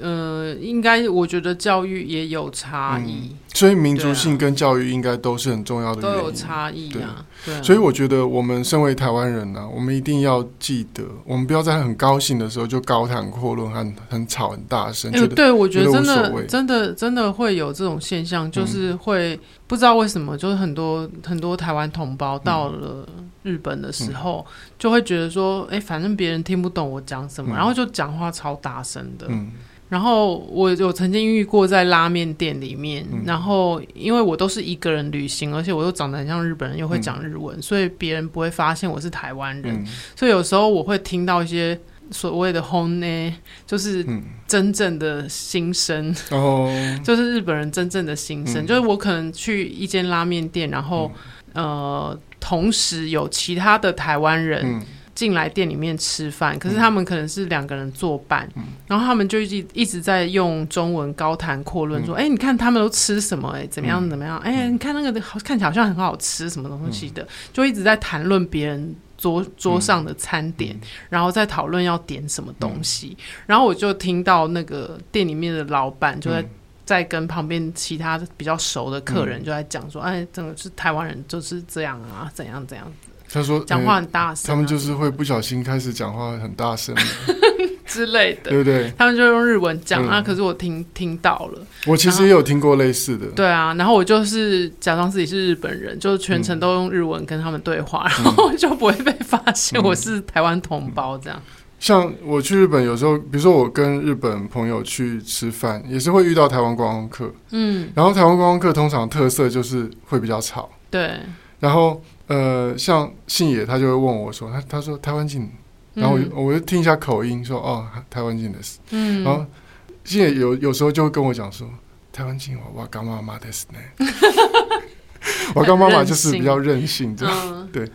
呃，应该我觉得教育也有差异，嗯，所以民族性跟教育应该都是很重要的，都有差异啊。对，所以我觉得我们身为台湾人呢，啊，我们一定要记得，我们不要在很高兴的时候就高谈阔论，很很吵很大声。欸，对，我觉得真的真的真的会有这种现象，就是会不知道为什么，就是很多很多台湾同胞到了日本的时候，就会觉得说，哎，欸，反正别人听不懂我讲什么，然后就讲话超大声的。嗯。然后我有曾经遇过在拉面店里面，嗯、然后因为我都是一个人旅行，而且我又长得很像日本人，又会讲日文，嗯、所以别人不会发现我是台湾人。嗯、所以有时候我会听到一些所谓的 “hone”，就是真正的心声，嗯、<laughs> 就是日本人真正的心声。嗯、就是我可能去一间拉面店，然后、嗯、呃，同时有其他的台湾人。嗯进来店里面吃饭，可是他们可能是两个人作伴，嗯、然后他们就一一直在用中文高谈阔论说：“哎、嗯欸，你看他们都吃什么、欸？哎，怎么样怎么样？哎、你看那个看起来好像很好吃，什么东西的，嗯、就一直在谈论别人桌桌上的餐点，嗯、然后再讨论要点什么东西。嗯、然后我就听到那个店里面的老板就在、嗯、在跟旁边其他比较熟的客人就在讲说：，哎、嗯，真的是台湾人就是这样啊，怎样怎样。”他说：“讲话很大声、啊，他们就是会不小心开始讲话很大声之类的，对不对？他们就用日文讲、嗯、啊，可是我听听到了。我其实也有听过类似的。对啊，然后我就是假装自己是日本人，就全程都用日文跟他们对话，嗯、然后就不会被发现我是台湾同胞这样、嗯。像我去日本，有时候，比如说我跟日本朋友去吃饭，也是会遇到台湾观光客。嗯，然后台湾观光客通常特色就是会比较吵。对，然后。呃，像信野，他就会问我说：“他他说台湾进，然后我就，嗯、我就听一下口音说哦，台湾进的是。嗯，然后信野有有时候就会跟我讲说台湾进，我我干妈妈的是呢，<laughs> 我干妈妈就是比较任性这样，嗯、对，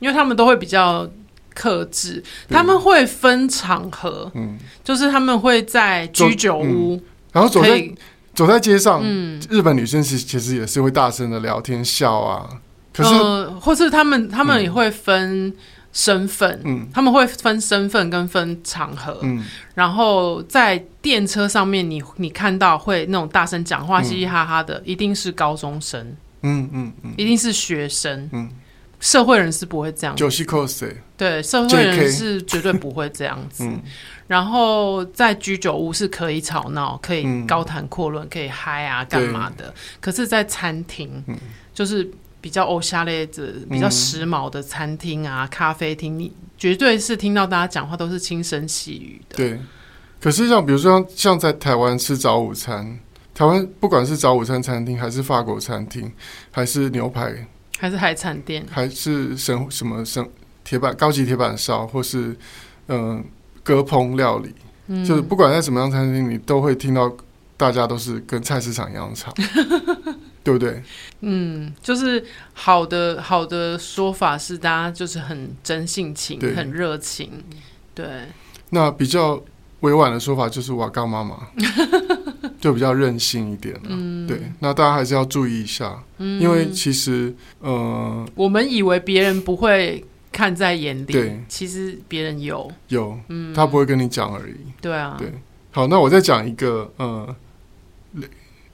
因为他们都会比较克制，他们会分场合，嗯，就是他们会在居酒屋，嗯、然后走在走在街上，嗯，日本女生其实其实也是会大声的聊天笑啊。可是，呃，或是他们，他们也会分身份，嗯，他们会分身份跟分场合，嗯，然后在电车上面你，你你看到会那种大声讲话、嘻嘻哈哈的，一定是高中生，嗯嗯嗯，一定是学生，嗯，社会人是不会这样子，对，社会人是绝对不会这样子。然后在居酒屋是可以吵闹，可以高谈阔论，可以嗨啊，干嘛的？可是，在餐厅，就是。比较欧夏类的、比较时髦的餐厅啊、嗯、咖啡厅，你绝对是听到大家讲话都是轻声细语的。对，可是像比如说像在台湾吃早午餐，台湾不管是早午餐餐厅，还是法国餐厅，还是牛排，还是海产店，还是什什么什铁板高级铁板烧，或是嗯割烹料理，嗯、就是不管在什么样餐厅，你都会听到大家都是跟菜市场一样吵。<laughs> 对不对？嗯，就是好的好的说法是大家就是很真性情，很热情，对。那比较委婉的说法就是瓦刚妈妈，<laughs> 就比较任性一点了。嗯，对。那大家还是要注意一下，嗯、因为其实呃，我们以为别人不会看在眼里，对，其实别人有有，嗯，他不会跟你讲而已。对啊，对。好，那我再讲一个呃。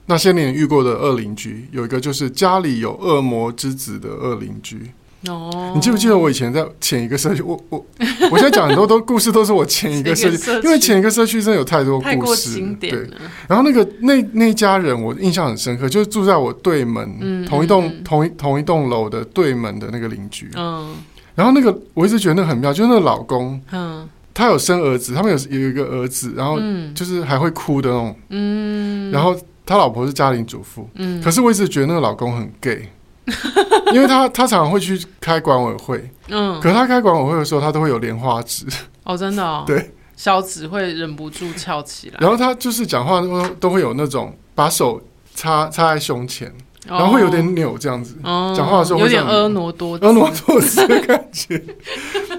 那些年遇过的恶邻居，有一个就是家里有恶魔之子的恶邻居。哦，你记不记得我以前在前一个社区？我我我现在讲很多都故事都是我前一个社区，因为前一个社区真的有太多故事。对，然后那个那那家人我印象很深刻，就是住在我对门、嗯、同一栋、嗯、同一同一栋楼的对门的那个邻居。嗯，然后那个我一直觉得那很妙，就是那个老公，嗯，他有生儿子，他们有有一个儿子，然后就是还会哭的那种，嗯，然后。他老婆是家庭主妇，嗯，可是我一直觉得那个老公很 gay，<laughs> 因为他他常常会去开管委会，嗯，可是他开管委会的时候，他都会有莲花指，哦，真的，哦，<laughs> 对，小指会忍不住翘起来，然后他就是讲话都都会有那种把手插插在胸前，哦，然后会有点扭这样子，哦，讲话的时候会有点婀娜多婀娜多姿的感觉。<laughs>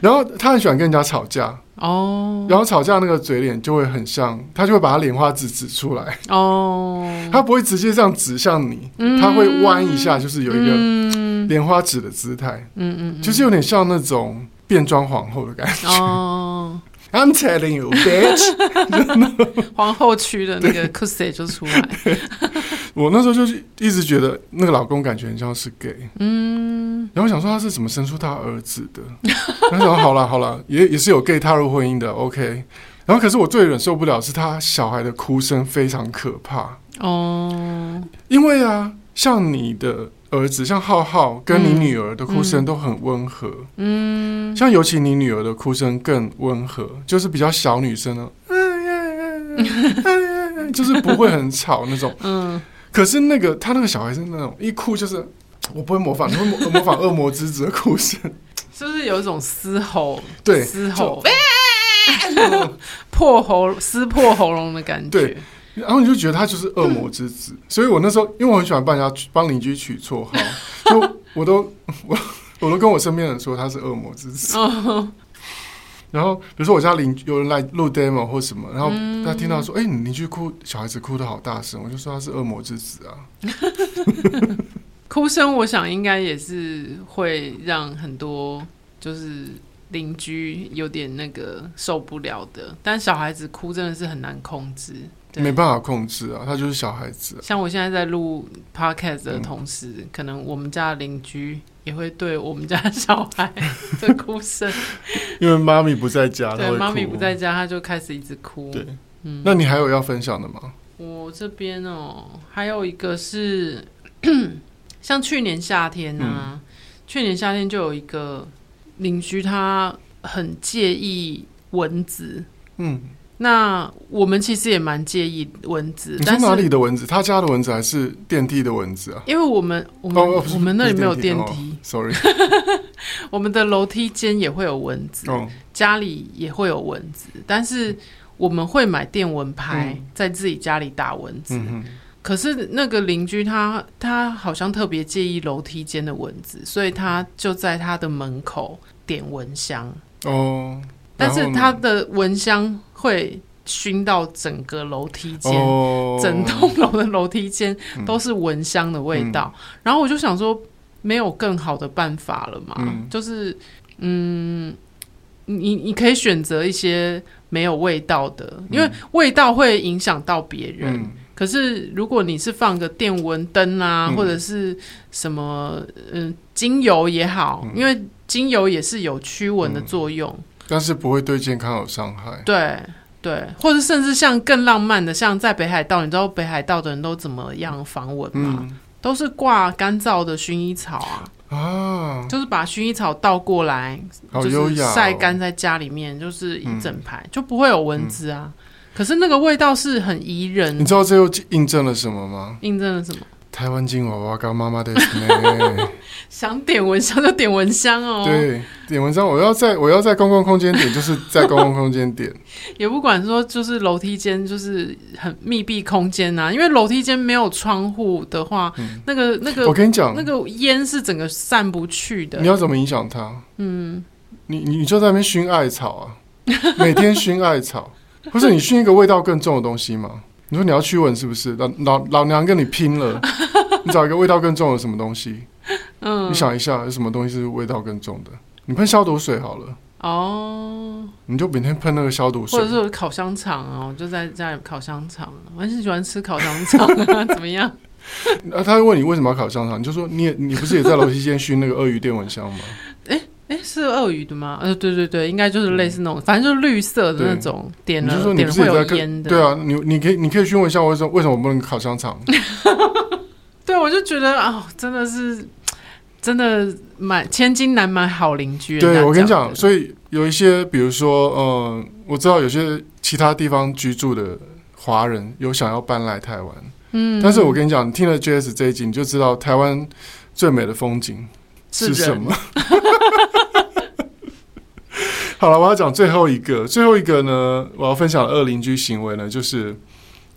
然后他很喜欢跟人家吵架哦，然后吵架那个嘴脸就会很像，他就会把他莲花指指出来。哦，他不会直接这样指向你，嗯、他会弯一下，就是有一个莲花指的姿态，嗯嗯，嗯，就是有点像那种变装皇后的感觉。哦。I'm telling you, bitch，<laughs> 皇后区的那个 <laughs> cos 就出来。我那时候就是一直觉得那个老公感觉很像是 gay，嗯，然后想说他是怎么生出他儿子的，然后想说好了好了，也也是有 gay 踏入婚姻的，OK。然后可是我最忍受不了是他小孩的哭声非常可怕哦，因为啊，像你的。儿子像浩浩跟你女儿的哭声都很温和，嗯，像尤其你女儿的哭声更温和，就是比较小女生的，就是不会很吵那种，嗯。可是那个他那个小孩是那种一哭就是，我不会模仿，你会模模仿恶魔之子的哭声，是不是有一种嘶吼？对，嘶吼，<laughs> 破喉撕破喉咙的感觉。对。然后你就觉得他就是恶魔之子，嗯、所以我那时候因为我很喜欢帮人家帮邻居取绰号，就我都我 <laughs> 我都跟我身边人说他是恶魔之子。哦、然后比如说我家邻居有人来录 demo 或什么，然后他听到说：“哎、嗯，你邻居哭，小孩子哭的好大声。”我就说他是恶魔之子啊。<laughs> 哭声，我想应该也是会让很多就是邻居有点那个受不了的，但小孩子哭真的是很难控制。没办法控制啊，他就是小孩子、啊。像我现在在录 podcast 的同时，嗯、可能我们家邻居也会对我们家小孩 <laughs> 的哭声，因为妈咪不在家，对，妈咪不在家，他就开始一直哭。对，嗯，那你还有要分享的吗？我这边哦，还有一个是，<clears throat> 像去年夏天呢、啊，嗯、去年夏天就有一个邻居，他很介意蚊子，嗯。那我们其实也蛮介意蚊子。你是哪里的蚊子？他家的蚊子还是电梯的蚊子啊？因为我们我们、哦、我们那里没有电梯。Sorry，<laughs> 我们的楼梯间也会有蚊子，哦、家里也会有蚊子，但是我们会买电蚊拍，在自己家里打蚊子。嗯、可是那个邻居他他好像特别介意楼梯间的蚊子，所以他就在他的门口点蚊香。哦。但是他的蚊香会熏到整个楼梯间，哦、整栋楼的楼梯间都是蚊香的味道。嗯、然后我就想说，没有更好的办法了嘛？嗯、就是，嗯，你你可以选择一些没有味道的，嗯、因为味道会影响到别人。嗯、可是如果你是放个电蚊灯啊，嗯、或者是什么，嗯，精油也好，嗯、因为精油也是有驱蚊的作用。嗯但是不会对健康有伤害。对对，或者甚至像更浪漫的，像在北海道，你知道北海道的人都怎么样防蚊吗？嗯、都是挂干燥的薰衣草啊啊，就是把薰衣草倒过来，就是晒干在家里面，就是一整排，嗯、就不会有蚊子啊。嗯、可是那个味道是很宜人。你知道这又印证了什么吗？印证了什么？台湾金娃娃跟妈妈的呢？<laughs> 想点蚊香就点蚊香哦。对，点蚊香，我要在我要在公共空间点，就是在公共空间点。<laughs> 也不管说就是楼梯间，就是很密闭空间呐、啊，因为楼梯间没有窗户的话，嗯、那个那个，我跟你讲，那个烟是整个散不去的。你要怎么影响它？嗯，你你就在那边熏艾草啊，每天熏艾草，<laughs> 不是你熏一个味道更重的东西吗？你说你要驱蚊是不是？老老老娘跟你拼了！<laughs> 你找一个味道更重的什么东西？嗯，你想一下，有什么东西是味道更重的？你喷消毒水好了。哦，你就每天喷那个消毒水，或者是烤香肠啊，我就在家里烤香肠。我很喜欢吃烤香肠啊，<laughs> 怎么样？啊，他会问你为什么要烤香肠，你就说你也你不是也在楼梯间熏那个鳄鱼电蚊香吗？<laughs> 欸哎，是鳄鱼的吗？呃，对对对，应该就是类似那种，嗯、反正就是绿色的那种，点了点了会有烟的。对啊，你你可以你可以询问一下为什么为什么不能烤香肠？<laughs> <laughs> 对，我就觉得啊、哦，真的是真的买千金难买好邻居。对，我跟你讲，所以有一些，比如说，嗯，我知道有些其他地方居住的华人有想要搬来台湾，嗯，但是我跟你讲，你听了 JS 这一集，你就知道台湾最美的风景是什么。<laughs> 好了，我要讲最后一个，最后一个呢，我要分享的恶邻居行为呢，就是，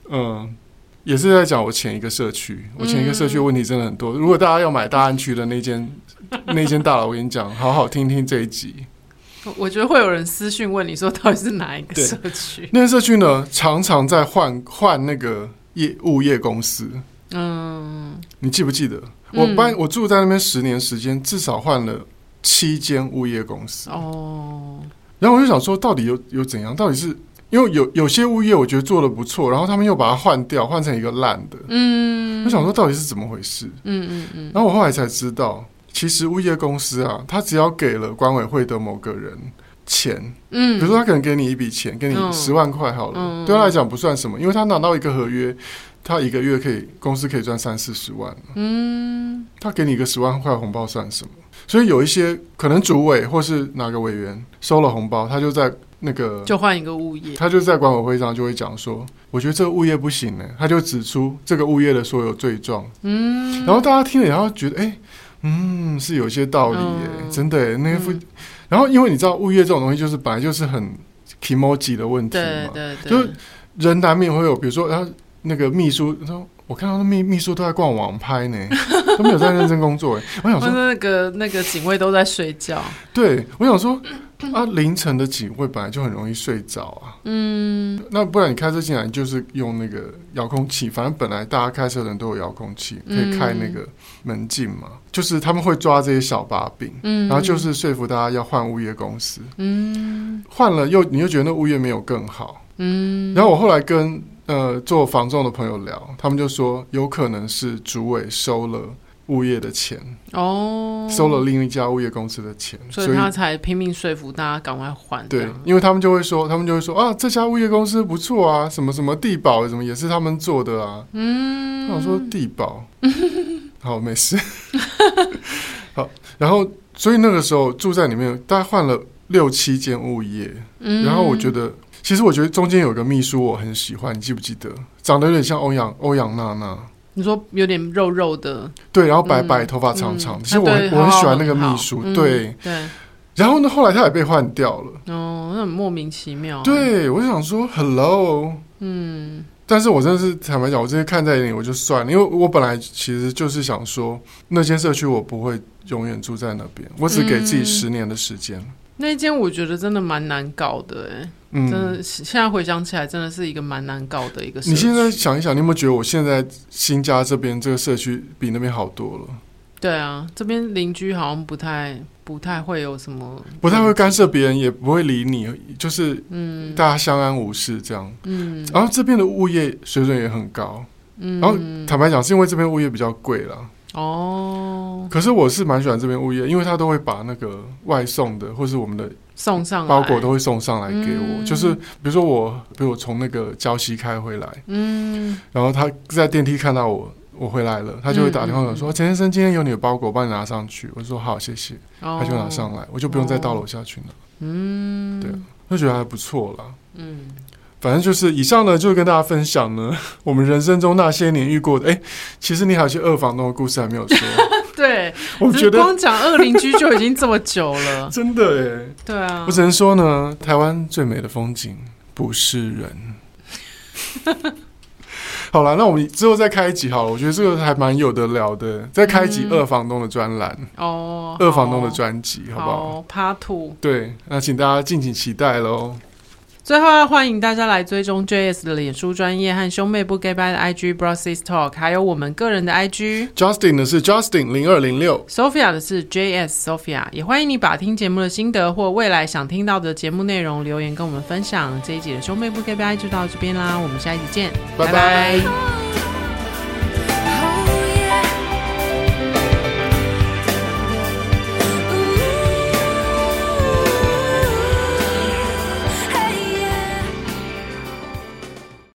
嗯，也是在讲我前一个社区，我前一个社区的问题真的很多。如果大家要买大安区的那间 <laughs> 那间大楼，我跟你讲，好好听听这一集。我觉得会有人私讯问你说，到底是哪一个社区？那个社区呢，常常在换换那个业物业公司。嗯，你记不记得？我搬我住在那边十年时间，至少换了。七间物业公司哦，然后我就想说，到底有有怎样？到底是因为有有些物业我觉得做的不错，然后他们又把它换掉，换成一个烂的。嗯，我想说到底是怎么回事？嗯嗯嗯。然后我后来才知道，其实物业公司啊，他只要给了管委会的某个人钱，嗯，比如说他可能给你一笔钱，给你十万块好了，对他来讲不算什么，因为他拿到一个合约，他一个月可以公司可以赚三四十万。嗯，他给你一个十万块红包算什么？所以有一些可能主委或是哪个委员收了红包，他就在那个就换一个物业，他就在管委会上就会讲说，我觉得这个物业不行呢，他就指出这个物业的所有罪状，嗯，然后大家听了然后觉得，哎、欸，嗯，是有些道理耶，嗯、真的，那个，嗯、然后因为你知道物业这种东西就是本来就是很 kimoji 的问题嘛，对对对，就是人难免会有，比如说然后那个秘书说。我看到那秘秘书都在逛网拍呢，<laughs> 都没有在认真工作哎。我想说，那个那个警卫都在睡觉。对，我想说啊，凌晨的警卫本来就很容易睡着啊。嗯，那不然你开车进来就是用那个遥控器，反正本来大家开车的人都有遥控器，可以开那个门禁嘛。嗯、就是他们会抓这些小把柄，嗯，然后就是说服大家要换物业公司。嗯，换了又你又觉得那物业没有更好。嗯，然后我后来跟。呃，做房仲的朋友聊，他们就说有可能是主委收了物业的钱哦，收了另一家物业公司的钱，所以他才拼命说服大家赶快还。对，因为他们就会说，他们就会说啊，这家物业公司不错啊，什么什么地保什么也是他们做的啊。嗯，我说地保，<laughs> 好，没事。<laughs> 好，然后所以那个时候住在里面，大概换了六七间物业，嗯，然后我觉得。其实我觉得中间有个秘书我很喜欢，你记不记得？长得有点像欧阳欧阳娜娜。你说有点肉肉的，对，然后白白头发长长。其实我我很喜欢那个秘书，对对。然后呢，后来他也被换掉了。哦，那很莫名其妙。对，我就想说，Hello，嗯。但是我真的是坦白讲，我这些看在眼里，我就算了，因为我本来其实就是想说，那间社区我不会永远住在那边，我只给自己十年的时间。那间我觉得真的蛮难搞的，哎。嗯，真的，现在回想起来，真的是一个蛮难搞的一个社区。你现在想一想，你有没有觉得我现在新家这边这个社区比那边好多了？对啊，这边邻居好像不太不太会有什么，不太会干涉别人，也不会理你，就是嗯，大家相安无事这样。嗯，然后这边的物业水准也很高。嗯，然后坦白讲，是因为这边物业比较贵了。哦，可是我是蛮喜欢这边物业，因为他都会把那个外送的，或是我们的。送上包裹都会送上来给我，嗯、就是比如说我，比如我从那个礁溪开回来，嗯，然后他在电梯看到我，我回来了，他就会打电话说：“陈、嗯、先生，今天有你的包裹，帮你拿上去。”我就说：“好，谢谢。哦”他就拿上来，我就不用再到楼下去拿。嗯，对，就觉得还不错啦。嗯，反正就是以上呢，就跟大家分享呢，<laughs> 我们人生中那些年遇过的。哎、欸，其实你还有些二房东的故事还没有说。<laughs> 对，我觉得光讲二邻居就已经这么久了，<laughs> 真的哎。对啊，我只能说呢，台湾最美的风景不是人。好了，那我们之后再开一集好了，我觉得这个还蛮有得聊的，再开一集二房东的专栏哦，二房东的专辑，好不好？Part Two。对，那请大家敬请期待喽。最后要欢迎大家来追踪 JS 的脸书专业和兄妹不给拜的 IG Bro Sis Talk，还有我们个人的 IG。Justin 的是 Justin 零二零六，Sophia 的是 JS Sophia。也欢迎你把听节目的心得或未来想听到的节目内容留言跟我们分享。这一集的兄妹不给拜就到这边啦，我们下一集见。拜拜。